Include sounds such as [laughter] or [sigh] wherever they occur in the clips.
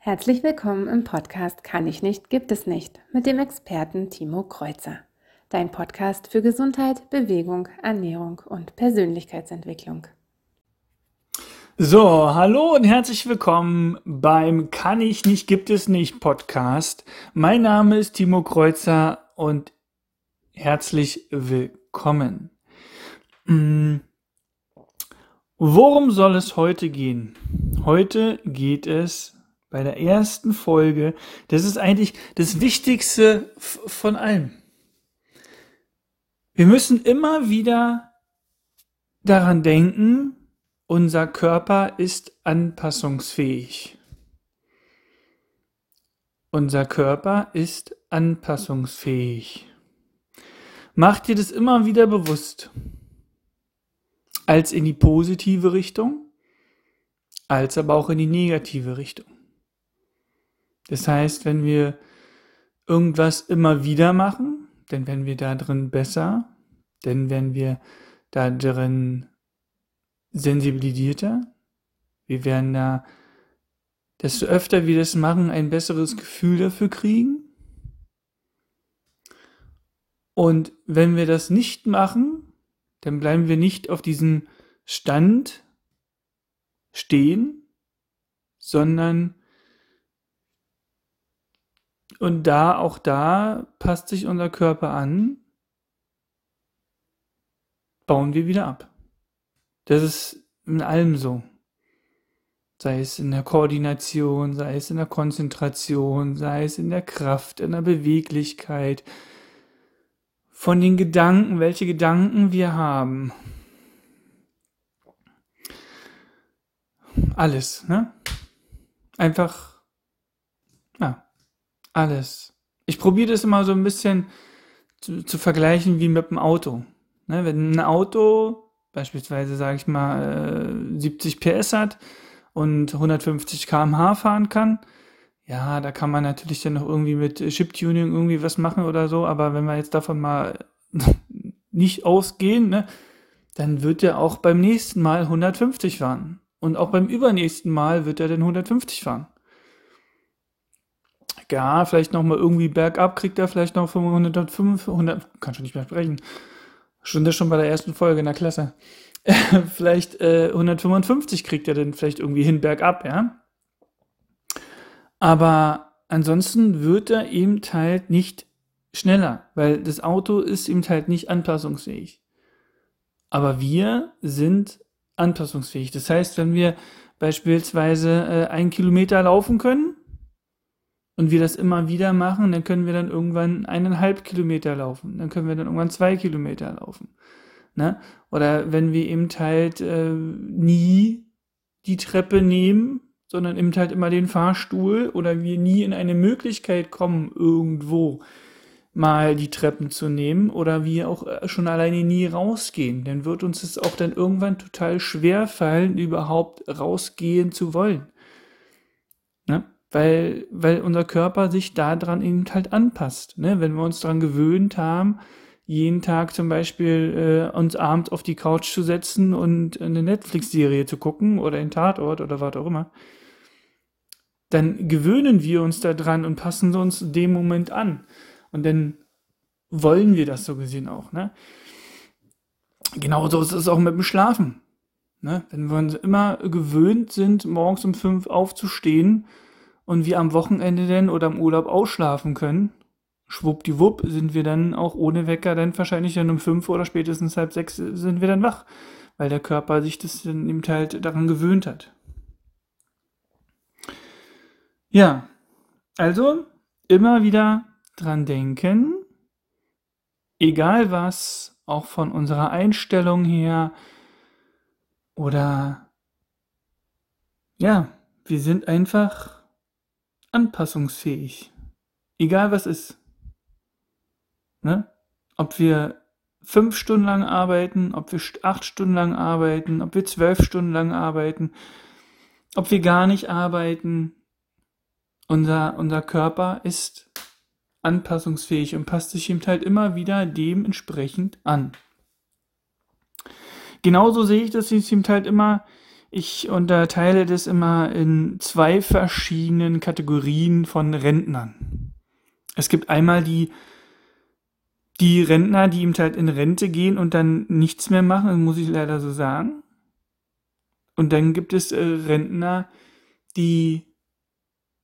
Herzlich willkommen im Podcast Kann ich nicht, gibt es nicht mit dem Experten Timo Kreuzer. Dein Podcast für Gesundheit, Bewegung, Ernährung und Persönlichkeitsentwicklung. So, hallo und herzlich willkommen beim Kann ich nicht, gibt es nicht Podcast. Mein Name ist Timo Kreuzer und herzlich willkommen. Hm. Worum soll es heute gehen? Heute geht es bei der ersten Folge, das ist eigentlich das Wichtigste von allem. Wir müssen immer wieder daran denken, unser Körper ist anpassungsfähig. Unser Körper ist anpassungsfähig. Mach dir das immer wieder bewusst. Als in die positive Richtung, als aber auch in die negative Richtung. Das heißt, wenn wir irgendwas immer wieder machen, dann werden wir da drin besser, dann werden wir da drin sensibilisierter, wir werden da, desto öfter wir das machen, ein besseres Gefühl dafür kriegen. Und wenn wir das nicht machen, dann bleiben wir nicht auf diesem Stand stehen, sondern und da, auch da passt sich unser Körper an, bauen wir wieder ab. Das ist in allem so. Sei es in der Koordination, sei es in der Konzentration, sei es in der Kraft, in der Beweglichkeit, von den Gedanken, welche Gedanken wir haben. Alles, ne? Einfach, alles. Ich probiere das immer so ein bisschen zu, zu vergleichen wie mit dem Auto. Ne, wenn ein Auto beispielsweise, sage ich mal, 70 äh, PS hat und 150 km/h fahren kann, ja, da kann man natürlich dann noch irgendwie mit Chip-Tuning irgendwie was machen oder so, aber wenn wir jetzt davon mal [laughs] nicht ausgehen, ne, dann wird er auch beim nächsten Mal 150 fahren. Und auch beim übernächsten Mal wird er dann 150 fahren ja, vielleicht nochmal irgendwie bergab kriegt er vielleicht noch 500, 500, kann schon nicht mehr sprechen. Schon das schon bei der ersten Folge in der Klasse. [laughs] vielleicht äh, 155 kriegt er dann vielleicht irgendwie hin bergab, ja. Aber ansonsten wird er eben halt nicht schneller, weil das Auto ist eben halt nicht anpassungsfähig. Aber wir sind anpassungsfähig. Das heißt, wenn wir beispielsweise äh, einen Kilometer laufen können, und wir das immer wieder machen, dann können wir dann irgendwann eineinhalb Kilometer laufen. Dann können wir dann irgendwann zwei Kilometer laufen. Ne? Oder wenn wir eben halt äh, nie die Treppe nehmen, sondern eben halt immer den Fahrstuhl oder wir nie in eine Möglichkeit kommen, irgendwo mal die Treppen zu nehmen oder wir auch äh, schon alleine nie rausgehen, dann wird uns es auch dann irgendwann total schwer fallen, überhaupt rausgehen zu wollen. Weil, weil unser Körper sich daran eben halt anpasst. Ne? Wenn wir uns daran gewöhnt haben, jeden Tag zum Beispiel äh, uns abends auf die Couch zu setzen und eine Netflix-Serie zu gucken oder in Tatort oder was auch immer, dann gewöhnen wir uns daran und passen uns dem Moment an. Und dann wollen wir das so gesehen auch. Ne? Genauso ist es auch mit dem Schlafen. Ne? Wenn wir uns immer gewöhnt sind, morgens um fünf aufzustehen, und wir am Wochenende denn oder im Urlaub ausschlafen können, schwuppdiwupp sind wir dann auch ohne Wecker dann wahrscheinlich dann um fünf oder spätestens halb sechs sind wir dann wach, weil der Körper sich das dann eben halt daran gewöhnt hat. Ja, also immer wieder dran denken, egal was, auch von unserer Einstellung her oder ja, wir sind einfach anpassungsfähig. Egal was ist. Ne? Ob wir fünf Stunden lang arbeiten, ob wir acht Stunden lang arbeiten, ob wir zwölf Stunden lang arbeiten, ob wir gar nicht arbeiten. Unser, unser Körper ist anpassungsfähig und passt sich eben halt immer wieder dementsprechend an. Genauso sehe ich das eben halt immer ich unterteile das immer in zwei verschiedenen Kategorien von Rentnern. Es gibt einmal die, die Rentner, die eben halt in Rente gehen und dann nichts mehr machen, das muss ich leider so sagen. Und dann gibt es äh, Rentner, die,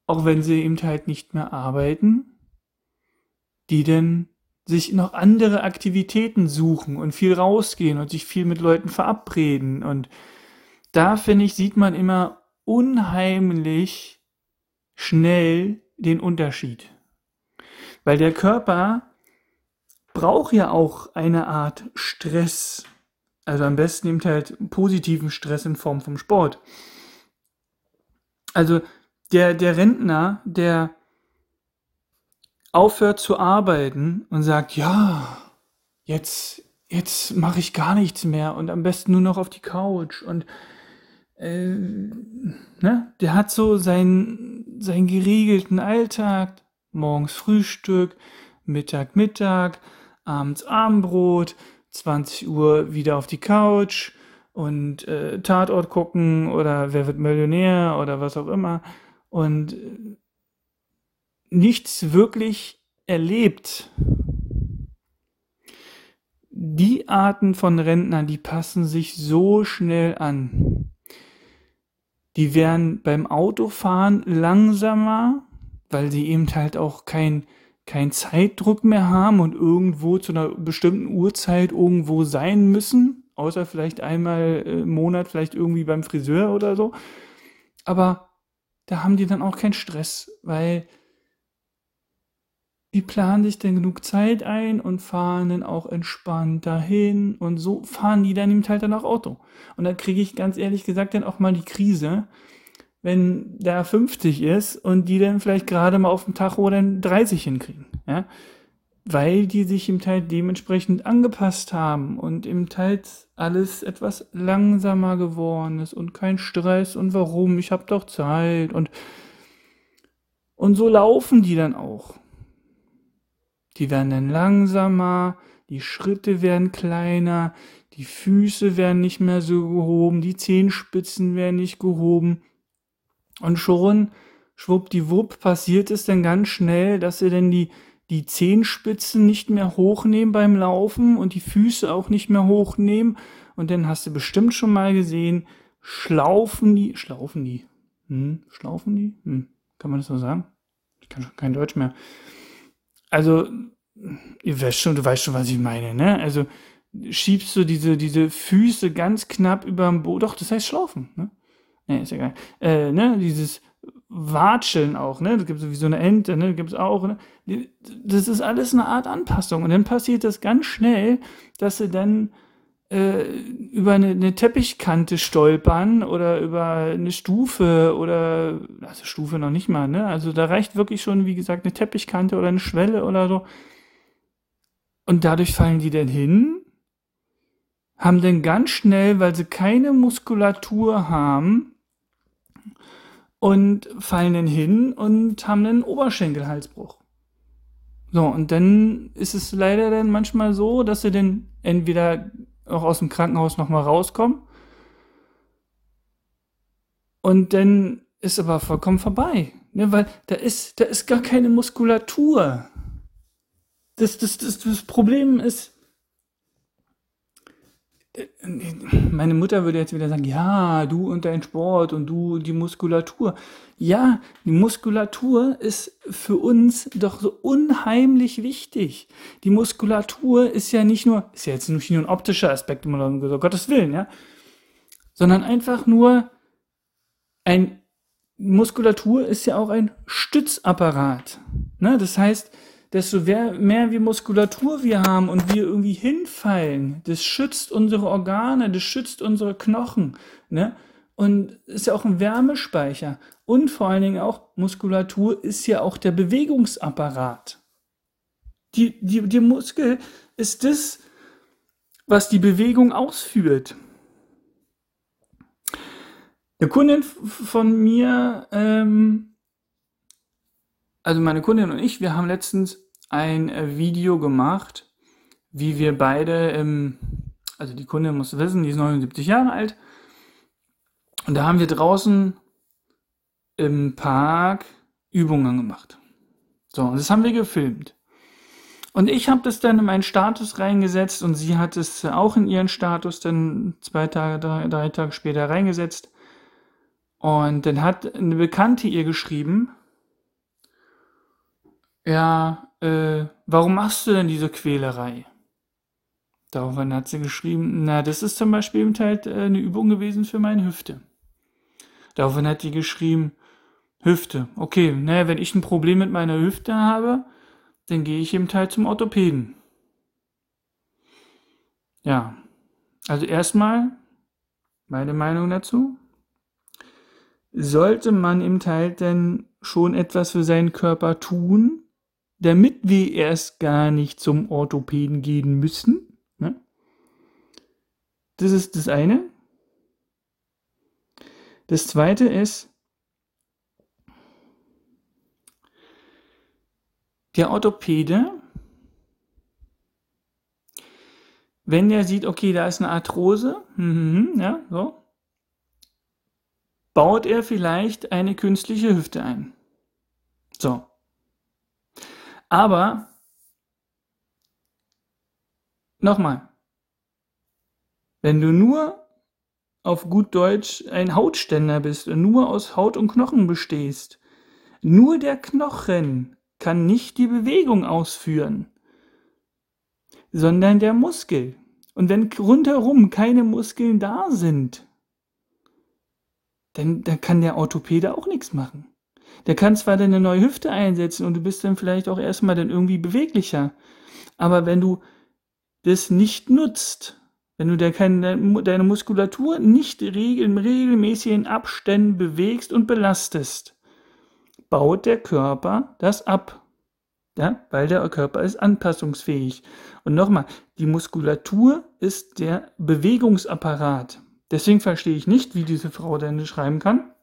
auch wenn sie eben halt nicht mehr arbeiten, die dann sich noch andere Aktivitäten suchen und viel rausgehen und sich viel mit Leuten verabreden. Und da, finde ich, sieht man immer unheimlich schnell den Unterschied. Weil der Körper braucht ja auch eine Art Stress. Also am besten nimmt halt positiven Stress in Form vom Sport. Also der, der Rentner, der aufhört zu arbeiten und sagt, ja, jetzt, jetzt mache ich gar nichts mehr und am besten nur noch auf die Couch und äh, ne, der hat so seinen, seinen geregelten Alltag, morgens Frühstück, Mittag, Mittag, abends Abendbrot, 20 Uhr wieder auf die Couch und äh, Tatort gucken oder wer wird Millionär oder was auch immer und äh, nichts wirklich erlebt. Die Arten von Rentnern, die passen sich so schnell an. Die werden beim Autofahren langsamer, weil sie eben halt auch kein, kein Zeitdruck mehr haben und irgendwo zu einer bestimmten Uhrzeit irgendwo sein müssen, außer vielleicht einmal im Monat, vielleicht irgendwie beim Friseur oder so. Aber da haben die dann auch keinen Stress, weil die planen sich dann genug Zeit ein und fahren dann auch entspannt dahin und so fahren die dann eben halt dann auch Auto. Und da kriege ich ganz ehrlich gesagt dann auch mal die Krise, wenn der 50 ist und die dann vielleicht gerade mal auf dem Tacho dann 30 hinkriegen, ja. Weil die sich im Teil dementsprechend angepasst haben und im Teil alles etwas langsamer geworden ist und kein Stress und warum, ich habe doch Zeit und und so laufen die dann auch. Die werden dann langsamer, die Schritte werden kleiner, die Füße werden nicht mehr so gehoben, die Zehenspitzen werden nicht gehoben. Und schon, schwuppdiwupp, passiert es dann ganz schnell, dass sie dann die, die Zehenspitzen nicht mehr hochnehmen beim Laufen und die Füße auch nicht mehr hochnehmen. Und dann hast du bestimmt schon mal gesehen, schlaufen die, schlaufen die, hm, schlaufen die, hm, kann man das so sagen? Ich kann schon kein Deutsch mehr also, ihr weißt schon, du weißt schon, was ich meine, ne? Also, schiebst du diese, diese Füße ganz knapp über dem Boden, doch, das heißt Schlaufen, ne? Ne, ist egal. Äh, ne, dieses Watscheln auch, ne? Das gibt es wie so eine Ente, ne? Das gibt es auch, ne? Das ist alles eine Art Anpassung. Und dann passiert das ganz schnell, dass sie dann über eine, eine, Teppichkante stolpern oder über eine Stufe oder, also Stufe noch nicht mal, ne? Also da reicht wirklich schon, wie gesagt, eine Teppichkante oder eine Schwelle oder so. Und dadurch fallen die dann hin, haben dann ganz schnell, weil sie keine Muskulatur haben, und fallen dann hin und haben einen Oberschenkelhalsbruch. So, und dann ist es leider dann manchmal so, dass sie dann entweder auch aus dem Krankenhaus nochmal rauskommen. Und dann ist aber vollkommen vorbei. Ne, weil da ist, da ist gar keine Muskulatur. Das, das, das, das Problem ist, meine Mutter würde jetzt wieder sagen, ja, du und dein Sport und du die Muskulatur. Ja, die Muskulatur ist für uns doch so unheimlich wichtig. Die Muskulatur ist ja nicht nur, ist ja jetzt nicht nur ein optischer Aspekt, um Gottes Willen, ja, sondern einfach nur ein Muskulatur ist ja auch ein Stützapparat. Ne? Das heißt, desto mehr wir Muskulatur wir haben und wir irgendwie hinfallen, das schützt unsere Organe, das schützt unsere Knochen, ne? Und ist ja auch ein Wärmespeicher. Und vor allen Dingen auch Muskulatur ist ja auch der Bewegungsapparat. Die, die, die Muskel ist das, was die Bewegung ausführt. Eine Kundin von mir, ähm, also meine Kundin und ich, wir haben letztens ein äh, Video gemacht, wie wir beide im, also die Kundin muss wissen, die ist 79 Jahre alt Und da haben wir draußen im Park Übungen gemacht. So, und das haben wir gefilmt. Und ich habe das dann in meinen Status reingesetzt und sie hat es auch in ihren Status dann zwei Tage, drei, drei Tage später reingesetzt. Und dann hat eine Bekannte ihr geschrieben, ja, äh, warum machst du denn diese Quälerei? Daraufhin hat sie geschrieben, na, das ist zum Beispiel eben halt äh, eine Übung gewesen für meine Hüfte. Daraufhin hat die geschrieben, Hüfte. Okay, naja, wenn ich ein Problem mit meiner Hüfte habe, dann gehe ich eben halt zum Orthopäden. Ja, also erstmal meine Meinung dazu. Sollte man eben halt denn schon etwas für seinen Körper tun, damit wir erst gar nicht zum Orthopäden gehen müssen? Ne? Das ist das eine. Das zweite ist, der Orthopäde, wenn der sieht, okay, da ist eine Arthrose, mhm, ja, so, baut er vielleicht eine künstliche Hüfte ein. So. Aber nochmal, wenn du nur auf gut Deutsch ein Hautständer bist und nur aus Haut und Knochen bestehst, nur der Knochen kann nicht die Bewegung ausführen, sondern der Muskel. Und wenn rundherum keine Muskeln da sind, dann, dann kann der Orthopäde auch nichts machen. Der kann zwar deine neue Hüfte einsetzen und du bist dann vielleicht auch erstmal dann irgendwie beweglicher, aber wenn du das nicht nutzt, wenn du deine Muskulatur nicht in Abständen bewegst und belastest, baut der Körper das ab. Ja, weil der Körper ist anpassungsfähig. Und nochmal, die Muskulatur ist der Bewegungsapparat. Deswegen verstehe ich nicht, wie diese Frau denn schreiben kann.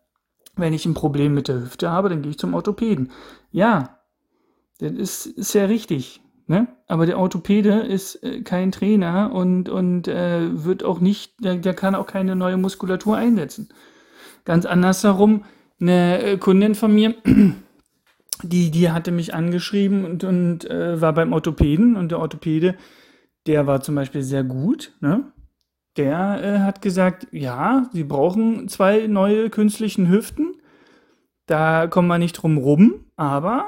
Wenn ich ein Problem mit der Hüfte habe, dann gehe ich zum Orthopäden. Ja, das ist, ist ja richtig. Ne? Aber der Orthopäde ist äh, kein Trainer und, und äh, wird auch nicht, der, der kann auch keine neue Muskulatur einsetzen. Ganz andersherum, eine äh, Kundin von mir, [clears throat] die, die hatte mich angeschrieben und, und äh, war beim Orthopäden und der Orthopäde, der war zum Beispiel sehr gut, ne? Der äh, hat gesagt, ja, sie brauchen zwei neue künstlichen Hüften. Da kommen wir nicht drum rum, aber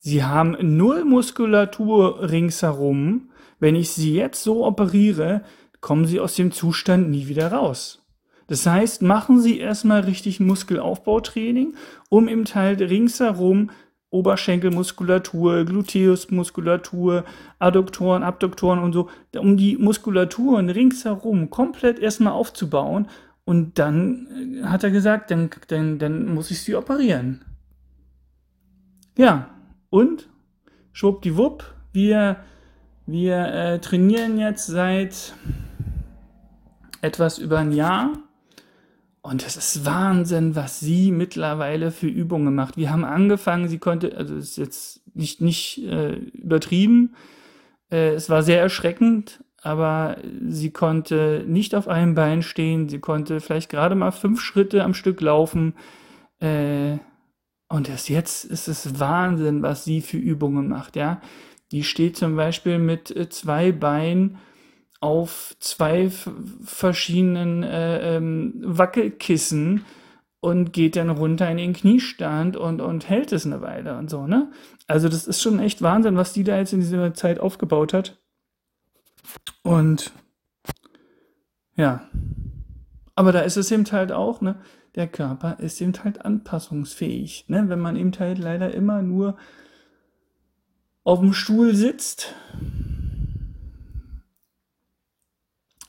sie haben null Muskulatur ringsherum. Wenn ich sie jetzt so operiere, kommen sie aus dem Zustand nie wieder raus. Das heißt, machen Sie erstmal richtig Muskelaufbautraining, um im Teil ringsherum Oberschenkelmuskulatur, Gluteusmuskulatur, Adduktoren, Abduktoren und so, um die Muskulaturen ringsherum komplett erstmal aufzubauen. Und dann äh, hat er gesagt, dann, dann, dann muss ich sie operieren. Ja, und schwuppdiwupp, wir, wir äh, trainieren jetzt seit etwas über ein Jahr und es ist Wahnsinn, was sie mittlerweile für Übungen macht. Wir haben angefangen, sie konnte, also ist jetzt nicht, nicht äh, übertrieben, äh, es war sehr erschreckend, aber sie konnte nicht auf einem Bein stehen, sie konnte vielleicht gerade mal fünf Schritte am Stück laufen. Äh, und erst jetzt ist es Wahnsinn, was sie für Übungen macht, ja. Die steht zum Beispiel mit äh, zwei Beinen auf zwei verschiedenen äh, ähm, Wackelkissen und geht dann runter in den Kniestand und, und hält es eine Weile und so, ne? Also das ist schon echt Wahnsinn, was die da jetzt in dieser Zeit aufgebaut hat. Und ja. Aber da ist es eben halt auch, ne? Der Körper ist eben halt anpassungsfähig, ne? Wenn man eben halt leider immer nur auf dem Stuhl sitzt,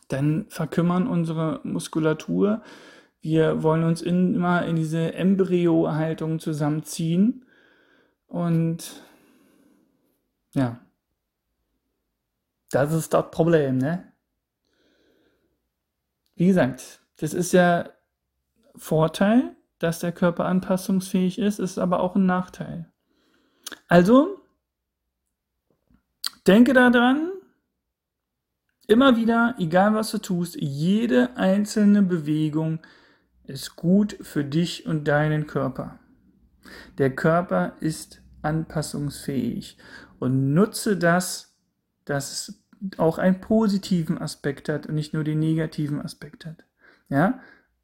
dann verkümmern unsere Muskulatur. Wir wollen uns in, immer in diese Embryo-Haltung zusammenziehen. Und ja, das ist das Problem, ne? Wie gesagt, das ist ja Vorteil, dass der Körper anpassungsfähig ist, ist aber auch ein Nachteil. Also, denke daran, Immer wieder, egal was du tust, jede einzelne Bewegung ist gut für dich und deinen Körper. Der Körper ist anpassungsfähig und nutze das, dass es auch einen positiven Aspekt hat und nicht nur den negativen Aspekt hat. Ja,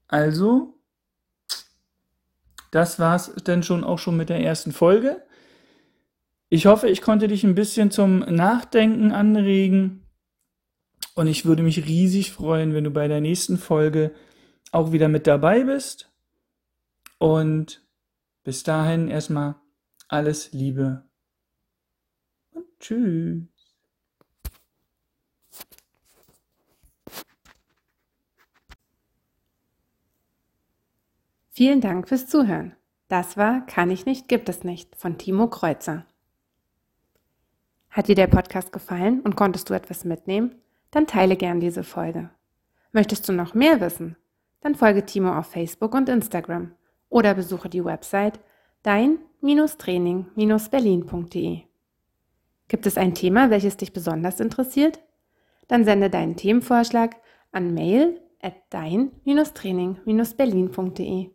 also, das war es dann schon auch schon mit der ersten Folge. Ich hoffe, ich konnte dich ein bisschen zum Nachdenken anregen und ich würde mich riesig freuen, wenn du bei der nächsten Folge auch wieder mit dabei bist. Und bis dahin erstmal alles Liebe und tschüss. Vielen Dank fürs Zuhören. Das war Kann ich nicht, gibt es nicht von Timo Kreuzer. Hat dir der Podcast gefallen und konntest du etwas mitnehmen? Dann teile gern diese Folge. Möchtest du noch mehr wissen? Dann folge Timo auf Facebook und Instagram oder besuche die Website dein-training-berlin.de. Gibt es ein Thema, welches dich besonders interessiert? Dann sende deinen Themenvorschlag an mail at dein-training-berlin.de.